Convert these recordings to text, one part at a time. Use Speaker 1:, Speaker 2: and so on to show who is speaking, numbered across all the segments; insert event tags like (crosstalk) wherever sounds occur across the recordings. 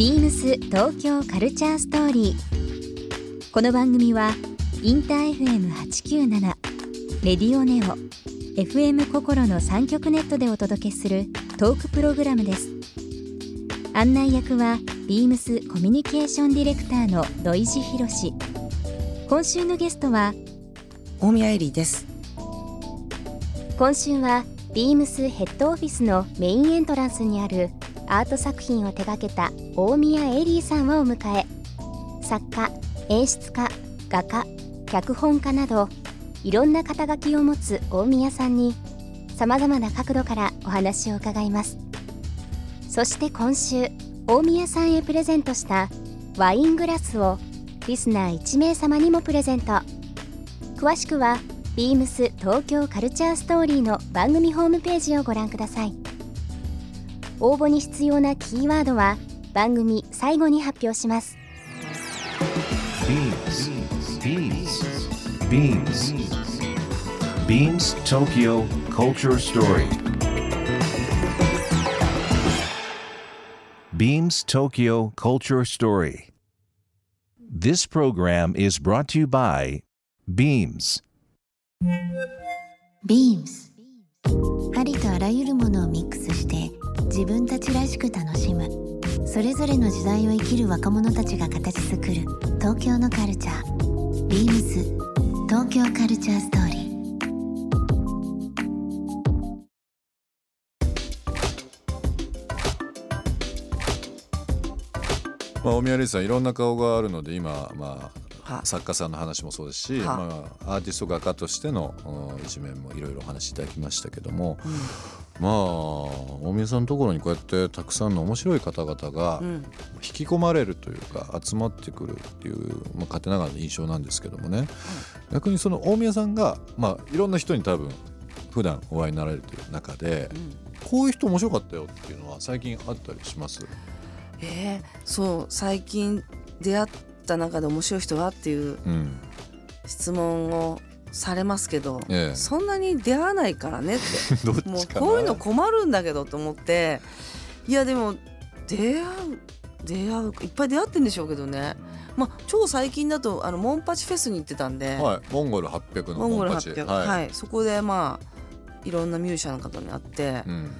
Speaker 1: ビームス東京カルチャーストーリー。この番組はインター FM897 レディオネオ FM 心の三極ネットでお届けするトークプログラムです。案内役はビームスコミュニケーションディレクターの土井博志。今週のゲストは
Speaker 2: 大宮エリーです
Speaker 1: 今週はビームスヘッドオフィスのメインエントランスにあるアート作品を手掛けた大宮エリーさんをお迎え作家演出家画家脚本家などいろんな肩書きを持つ大宮さんにさまざまな角度からお話を伺います。そして今週大宮さんへプレゼントしたワイングラスをリスナー1名様にもプレゼント。詳しくは beams 東京カルチャーストーリーの番組ホームページをご覧ください。応募に必要なキーワードは番組最後に発表します
Speaker 3: Beams. Beams. Beams Tokyo Culture Story. Beams Tokyo Culture Story. This program is brought to you by Beams.
Speaker 4: Beams ありとあらゆるものをミックスして自分たちらしく楽しむ。それぞれの時代を生きる若者たちが形作る。東京のカルチャー。Beams 東京カルチャーストーリー。
Speaker 5: まあ、大宮レイさんいろんな顔があるので今、まあ、
Speaker 2: は。
Speaker 5: 作家さんの話もそうですし、
Speaker 2: は。
Speaker 5: まあ、アーティスト画家としてのうん一面もいろいろお話しいただきましたけども、まあ大宮さんのところにこうやってたくさんの面白い方々が
Speaker 2: うん。
Speaker 5: 引き込まれるというか集まってくるっていう、まあ、勝手ながらの印象なんですけどもね、逆にその大宮さんが、まあ、いろんな人に多分普段お会いになられてる中で、こういう人面白かったよっていうのは最近あったりします？
Speaker 2: えー、そう最近出会った中で面白い人はっていう
Speaker 5: うん。
Speaker 2: 質問をされますけど、
Speaker 5: ええ。
Speaker 2: そんなに出会わないからねって。(laughs) もうこういうの困るんだけどと思って。いやでも出会う出会ういっぱい出会ってんでしょうけどね。まあ超最近だとあのモンパチフェスに行ってたんで、
Speaker 5: はい、モンゴル800の
Speaker 2: モン
Speaker 5: パチ。
Speaker 2: 800
Speaker 5: はい。
Speaker 2: はい、そこでまあいろんなミュージシャンの方に会って、
Speaker 5: うん。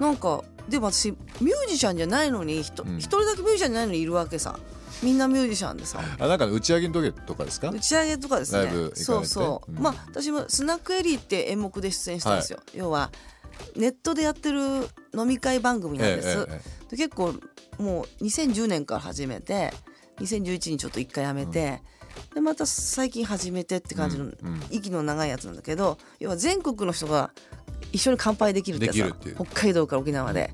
Speaker 2: なんかでも私ミュージシャンじゃないのにひと
Speaker 5: うん。
Speaker 2: 一人だけミュージシャンじゃないのにいるわけさみんなミュージシャンでさ。
Speaker 5: あなんか打ち上げの時とかですか？
Speaker 2: 打ち上げとかですね。
Speaker 5: ライブ行かれて？
Speaker 2: そうそう、
Speaker 5: うん。
Speaker 2: まあ私もスナックエリーって演目で出演したんですよ、要はネットでやってる飲み会番組なんです、
Speaker 5: えええ
Speaker 2: で結構もう2010年から始めて2011にちょっと一回やめて、でまた最近始めてって感じの
Speaker 5: うんうん。
Speaker 2: 息の長いやつなんだけど要は全国の人が一緒に乾杯できるってやつ北海道から沖縄で、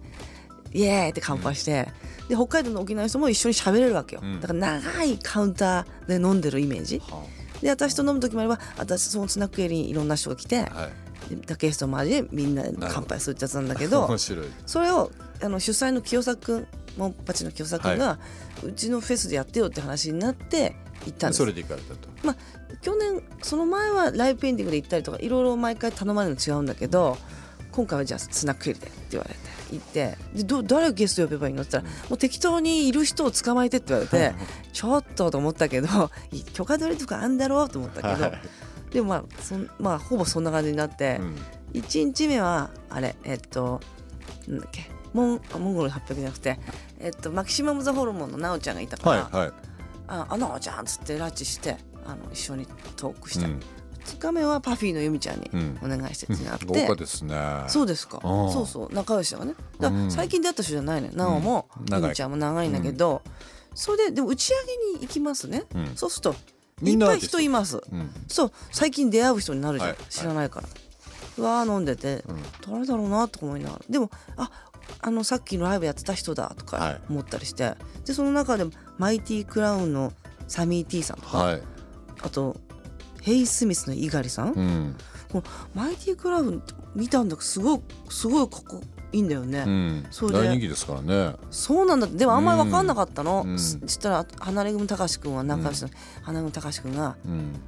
Speaker 2: イエーイって乾杯して、で北海道の沖縄の人も一緒に喋れるわけよ、
Speaker 5: うん。
Speaker 2: だから長いカウンターで飲んでるイメージ。
Speaker 5: は
Speaker 2: で私と飲む時もあれば私そのスナックエリーにいろんな人が来て、
Speaker 5: あはい。
Speaker 2: でゲスト周りでみんなで乾杯するってやつなんだけど
Speaker 5: 面白い。
Speaker 2: それをあの主催の清作君モンパチの清作君が、うちのフェスでやってよって話になって行ったんです。
Speaker 5: それで行かれたと。
Speaker 2: まあ、去年その前はライブペインティングで行ったりとかいろいろ毎回頼まれるの違うんだけど今回はじゃあスナックエリでって言われて行ってでど誰ゲスト呼べばいいのって言ったら、もう適当にいる人を捕まえてって言われてちょっとと思ったけどい許可取りとかあんだろうと思ったけど、
Speaker 5: はい
Speaker 2: でもまあそんまあほぼそんな感じになって、
Speaker 5: うん。
Speaker 2: 1日目はあれえっとなんだっけモンあモンゴル800じゃなくて、えっと、マキシマム・ザ・ホルモンの奈緒ちゃんがいたから「
Speaker 5: はいはい。
Speaker 2: ああ奈緒ちゃん」っつって拉致してあの一緒にトークした。り、
Speaker 5: うん
Speaker 2: 2日目はパフィーの由美ちゃんに
Speaker 5: うん。
Speaker 2: お願いしてってなって、
Speaker 5: 豪華ですね。
Speaker 2: そうですか。
Speaker 5: あー
Speaker 2: そうそう仲良しだからねだ最近出会った人じゃないのよ。奈緒も由美ちゃんも長いんだけど、それででも打ち上げに行きますね、
Speaker 5: うん。
Speaker 2: そうするといっぱい人います。
Speaker 5: うん。
Speaker 2: そう最近出会う人になるじゃん、
Speaker 5: はい
Speaker 2: 知らないから、うわー飲んでて、
Speaker 5: うん。
Speaker 2: 誰だろうなとか思いながら。でもああのさっきのライブやってた人だとか
Speaker 5: はい。
Speaker 2: 思ったりして、でその中でもマイティクラウンのサミー T さんとか、
Speaker 5: はい。
Speaker 2: あとヘイ・スミスの猪狩さん、
Speaker 5: うん。
Speaker 2: このマイティクラウン見たんだけどすごいすごいここいいんだよね、
Speaker 5: うん。
Speaker 2: そ
Speaker 5: 大人気ですからね。
Speaker 2: そうなんだ。でもあんまり分かんなかったの、
Speaker 5: うん。
Speaker 2: そしたら花根組隆君は仲良しの、花組隆君が
Speaker 5: うん。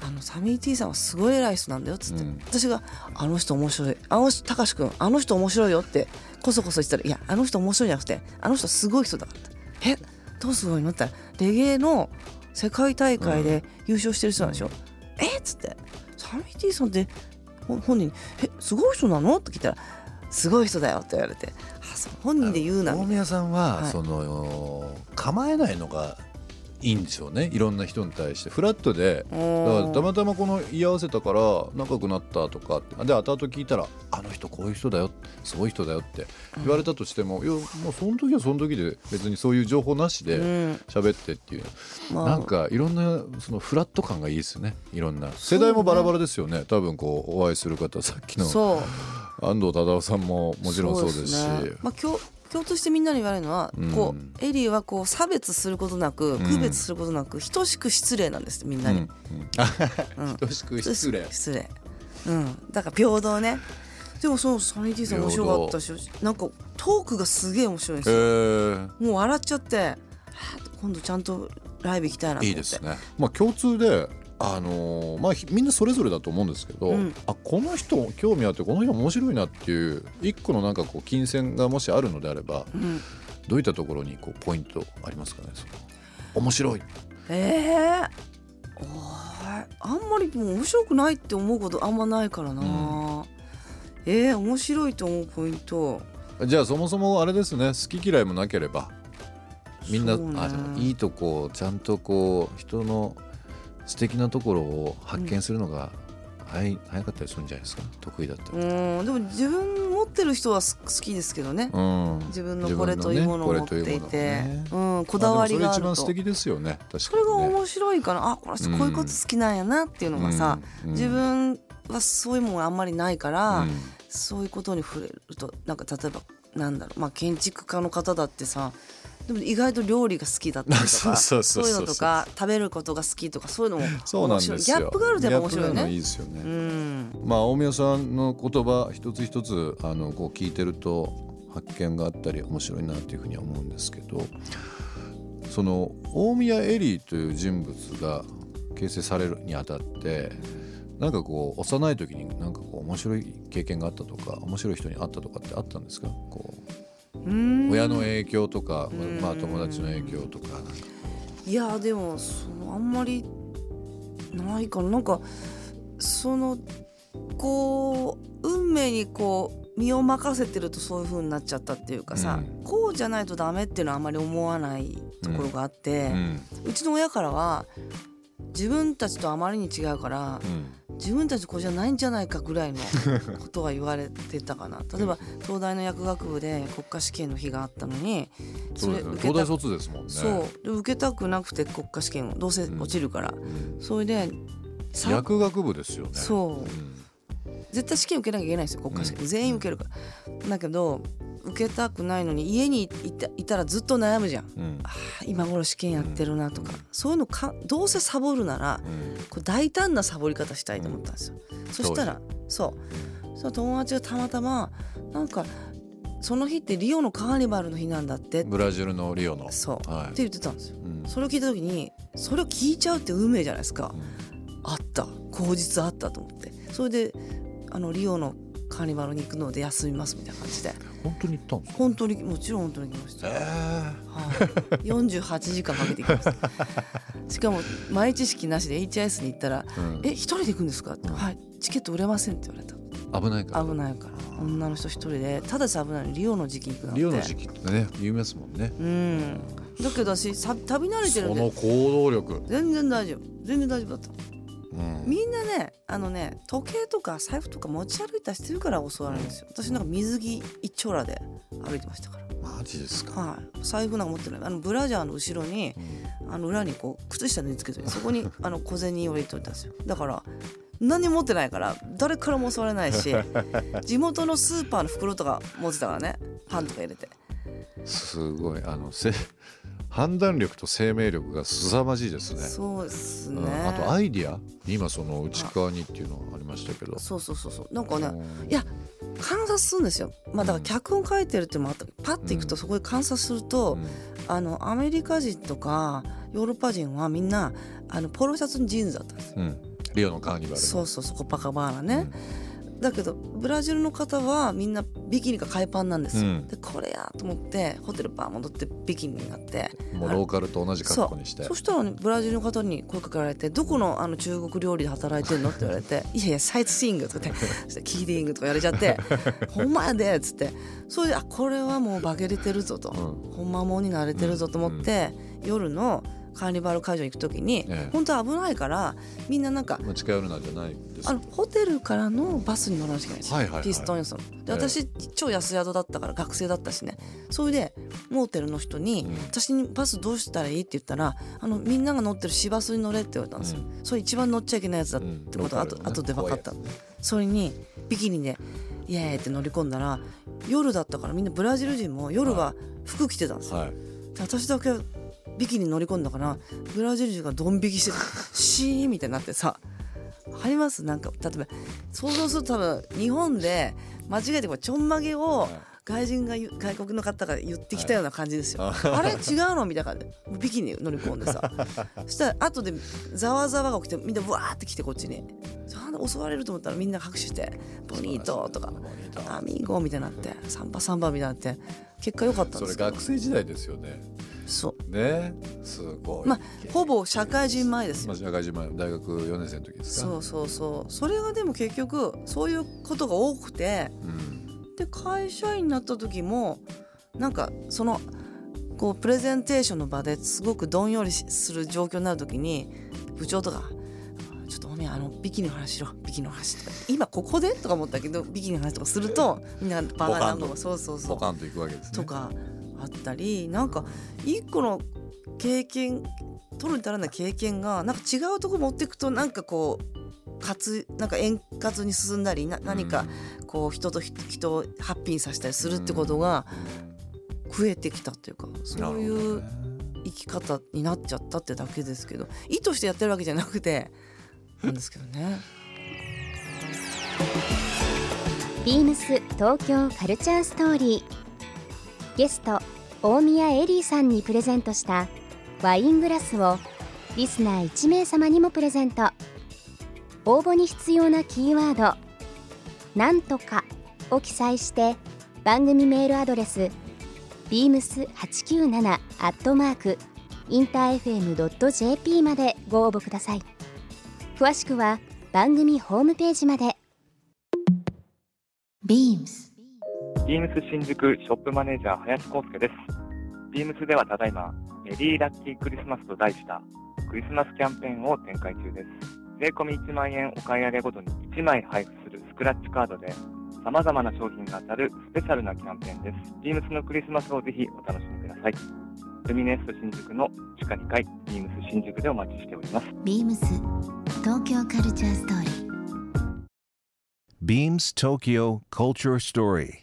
Speaker 2: あのサミー T さんはすごい偉い人なんだよっつって、
Speaker 5: うん。
Speaker 2: 私が「あの人面白いあの人高志くんあの人面白いよ」ってこそこそ言ってたら「いやあの人面白いじゃなくてあの人すごい人だ」って。えどうすごいのって言ったらレゲエの世界大会で優勝してる人なんでしょ、えっつって。サミーティさんってほ本人に「えすごい人なの?」って聞いたら「すごい人だよ」って言われて「あそう本人で言うな」
Speaker 5: 大宮さんは、
Speaker 2: はい。
Speaker 5: その構えないのがいいんでしょうね。いろんな人に対して。フラットでだからたまたまこの居合わせたから仲良くなったとかって。で後々聞いたら「あの人こういう人だよ。すごい人だよ」って。言われたとしても、いやもうその時はその時で別にそういう情報なしで
Speaker 2: うん。
Speaker 5: 喋ってっていう、
Speaker 2: まあ。
Speaker 5: なんかいろんなそのフラット感がいいですよね。いろんな。世代もバラバラですよね。多分こうお会いする方さっきの。安藤忠雄さんももちろんそうですし。
Speaker 2: ね。まあ、共共通してみんなに言われるのは、
Speaker 5: うん。
Speaker 2: こうエリーはこう差別することなく区別することなく等しく失礼なんですみんなに、
Speaker 5: うん。うん。
Speaker 2: うん。
Speaker 5: 等しく失礼。
Speaker 2: 失礼。うん。だから平等ね。でもそのサニー T さん面白かったしなんかトークがすげえ面白いんです
Speaker 5: へ
Speaker 2: よ、
Speaker 5: ー。
Speaker 2: もう笑っちゃってはあ今度ちゃんとライブ行きたいなと思って。
Speaker 5: いいですね。まあ共通で。あのーまあひみんなそれぞれだと思うんですけど、
Speaker 2: うん。
Speaker 5: あこの人興味あってこの人面白いなっていう一個のなんかこう金銭がもしあるのであれば
Speaker 2: うん。
Speaker 5: どういったところにこうポイントありますかね？その面白い。
Speaker 2: えーいあんまりもう面白くないって思うことあんまないからな、ええ面白いと思うポイント。
Speaker 5: じゃあそもそもあれですね。好き嫌いもなければみんな、
Speaker 2: ね。
Speaker 5: あいいとこをちゃんとこう人の素敵なところを発見するのが早い早かったりするんじゃないですか？得意だった
Speaker 2: う
Speaker 5: り、
Speaker 2: んでも自分持ってる人はす好きですけどね、
Speaker 5: うん。
Speaker 2: 自分のこれというものを持っていて、
Speaker 5: う
Speaker 2: ん、こだわりがあると。
Speaker 5: それ一番素敵ですよね。確
Speaker 2: それが
Speaker 5: かに、ね、
Speaker 2: 面白いからあこの人こういうこと好きなんやなっていうのがさ、
Speaker 5: うん。うん。
Speaker 2: 自分はそういうものがあんまりないから、
Speaker 5: うん。
Speaker 2: そういうことに触れるとなんか例えばなんだろう。まあ建築家の方だってさでも意外と料理が好きだったりとか
Speaker 5: そう
Speaker 2: いうのとか食べることが好きとかそういうのも
Speaker 5: そうなんですよ。
Speaker 2: ギャップがあるとやっぱ面白いよ
Speaker 5: ギャップがあるのいい
Speaker 2: ね。
Speaker 5: ですよね、
Speaker 2: うん。
Speaker 5: まあ大宮さんの言葉一つ一つあのこう聞いてると発見があったり面白いなっていうふうには思うんですけどその大宮エリーという人物が形成されるにあたってなんかこう幼い時になんかこう面白い経験があったとか面白い人に会ったとかってあったんですか？こ
Speaker 2: うん
Speaker 5: う親の影響とか、
Speaker 2: うん。
Speaker 5: まあ、友達の影響とか。
Speaker 2: いやでもそのあんまりないかな。なんかそのこう運命にこう身を任せてるとそういう風になっちゃったっていうかさ、
Speaker 5: うん。
Speaker 2: こうじゃないとダメっていうのはあんまり思わないところがあって、
Speaker 5: う
Speaker 2: うん。ちの親からは自分たちとあまりに違うから
Speaker 5: うん
Speaker 2: 自分たちこうじゃないんじゃないかぐらいの (laughs) ことは言われてたかな。例えば東大の薬学部で国家試験の日があったのに
Speaker 5: そうですね。
Speaker 2: 受けた
Speaker 5: 東大卒ですもんね。
Speaker 2: そう。で受けたくなくて国家試験をどうせ落ちるから、
Speaker 5: うん。
Speaker 2: それでさ
Speaker 5: 薬学部ですよね。
Speaker 2: そう。
Speaker 5: うん
Speaker 2: 絶対試験受けなきゃいけないんですよ国家試験、全員受けるから。だけど受けたくないのに家にいたいたらずっと悩むじゃん。
Speaker 5: うん。
Speaker 2: あー今頃試験やってるなとか、そういうのかどうせサボるなら
Speaker 5: うん。
Speaker 2: こう大胆なサボり方したいと思ったんですよ、そしたらそう。そしたら友達がたまたまなんかその日ってリオのカーニバルの日なんだって。
Speaker 5: ブラジルのリオの。
Speaker 2: そう、
Speaker 5: はい。
Speaker 2: って言ってたんですよ。
Speaker 5: うん。
Speaker 2: それを聞いた時にそれを聞いちゃうって運命じゃないですか、
Speaker 5: うん。
Speaker 2: あった。口実あったと思って。それであのリオのカーニバルに行くので休みますみたいな感じで。
Speaker 5: 本当に行ったんですか？
Speaker 2: 本当にもちろん本当に行きました、
Speaker 5: え
Speaker 2: はい、48時間かけて行きました。しかも前知識なしで HIS に行ったら
Speaker 5: えうん「
Speaker 2: え一人で行くんですか?」って
Speaker 5: うん。
Speaker 2: はい。チケット売れません」って言われた。
Speaker 5: 危ないから。
Speaker 2: 危ないから。女の人一人で。ただし危ないのリオの時期に行くなんて。
Speaker 5: リオの時期ってね有名ですもんね。
Speaker 2: うん。だけど私さ旅慣れてるんで。
Speaker 5: その行動力。
Speaker 2: 全然大丈夫。全然大丈夫だった。
Speaker 5: うん。
Speaker 2: みんなねあのね時計とか財布とか持ち歩いたりしてるから襲われるんですよ。私なんか水着一丁羅で歩いてましたから。
Speaker 5: マジですか？
Speaker 2: はい。財布なんか持ってない。あのブラジャーの後ろにあの裏にこう靴下縫い付けてそこに (laughs) あの小銭を入れておいたんですよ。だから何も持ってないから誰からも襲われないし (laughs) 地元のスーパーの袋とか持ってたからね。パンとか入れて。
Speaker 5: すごい。あのせ判断力と生命力が凄まじいですね。
Speaker 2: そうですね、
Speaker 5: うん。あとアイディア。今その内側にっていうのがありましたけど。
Speaker 2: そうそうそうそう。なんかね
Speaker 5: うん。
Speaker 2: いや観察するんですよ。まあだから脚本書いてるってもあったパッていくとそこで観察すると、
Speaker 5: うん。
Speaker 2: あのアメリカ人とかヨーロッパ人はみんなあのポロシャツにジーンズだったんですよ。
Speaker 5: うん。リオのカーニバルの。
Speaker 2: そうそうそう。コパカバーナね、だけどブラジルの方はみんなビキニか海パンなんですよ、
Speaker 5: うん。
Speaker 2: でこれやと思ってホテルバー戻ってビキニになって。
Speaker 5: もうローカルと同じ格好にして。
Speaker 2: そしたら、ね、ブラジルの方に声かけられて「どこのあの中国料理で働いてるの?」って言われて「(laughs) いやいやサイトシーイング」とか言ってキーディング」とか言われちゃって「(laughs) ほんまやで」っつって。それであこれはもう化けれてるぞと、
Speaker 5: う
Speaker 2: ほんまもんになれてるぞと思って、夜のカーニバル会場に行く時に、
Speaker 5: ええ。
Speaker 2: 本当は危ないからみんななんか
Speaker 5: まあ近寄るなじゃないです。
Speaker 2: あのホテルからのバスに乗らなきゃいけないんですよ、
Speaker 5: はいはいはい。
Speaker 2: ピストン予想で
Speaker 5: ええ。
Speaker 2: 私、超安宿だったから学生だったしね。それでモーテルの人に、
Speaker 5: うん
Speaker 2: 私にバスどうしたらいい?」って言ったらあのみんなが乗ってる市バスに乗れって言われたんですよ、
Speaker 5: う
Speaker 2: それ一番乗っちゃいけないやつだってことが後,、
Speaker 5: うんね
Speaker 2: 後で分かった。それにビキニでイエーイって乗り込んだら夜だったからみんなブラジル人も夜は服着てたんですよ、
Speaker 5: はい。
Speaker 2: で私だけビキニに乗り込んだからブラジル人がドン引きしてて (laughs) シーンみたいになってさあります？なんか例えば想像すると多分日本で間違えてこうちょんまげを外人が外国の方が言ってきたような感じですよ。
Speaker 5: はい。
Speaker 2: あれ？違うの？みたいな感じ。ビキニに乗り込んでさ。(laughs) そしたら後でざわざわが起きてみんなわーって来てこっちに。襲われると思ったらみんな拍手して「ボニート」とか
Speaker 5: ボニー「ト
Speaker 2: アミーゴ」みたいになって「サンバサンバ」みたいになって結果良かったん
Speaker 5: それ
Speaker 2: ですけど。
Speaker 5: 学生時代ですよね
Speaker 2: そう。
Speaker 5: ね。すごい。
Speaker 2: まあほぼ社会人前ですよ。
Speaker 5: まあ社会人前大学4年生の時ですか？
Speaker 2: そうそうそう。それがでも結局そういうことが多くて
Speaker 5: うん。
Speaker 2: で会社員になった時もなんかそのこうプレゼンテーションの場ですごくどんよりしする状況になる時に部長とか「ちょっとおめえあのビキニの話しろ。ビキニの話」とか「今ここで?」とか思ったけどビキニの話とかするとみんなバカなのそうそうそう。
Speaker 5: ポカンといくわけですね。
Speaker 2: とかあったりなんか一個の経験取るに足らない経験がなんか違うとこ持っていくとなんかこうかつなんか円滑に進んだりな何かこう人と人人をハッピーにさせたりするってことが増えてきたっていうかそういう生き方になっちゃったってだけですけど意図してやってるわけじゃなくてなんですけどね。
Speaker 1: ビームス東京カルチャーストーリーゲスト大宮エリーさんにプレゼントしたワイングラスをリスナー1名様にもプレゼント。応募に必要なキーワード「なんとか」を記載して番組メールアドレス beams897 アットマークインター FM.jp までご応募ください。詳しくは番組ホームページまで。
Speaker 6: ビームス新宿ショップマネージャー林康介です。ビームスではただいま、メリーラッキークリスマスと題したクリスマスキャンペーンを展開中です。税込み1万円お買い上げごとに1枚配布するスクラッチカードで、様々な商品が当たるスペシャルなキャンペーンです。ビームスのクリスマスをぜひお楽しみください。ルミネスト新宿の地下2階、ビームス新宿でお待ちしております。
Speaker 4: BEAMS 東京カルチャーストーリー
Speaker 3: Beams Tokyo Culture Story.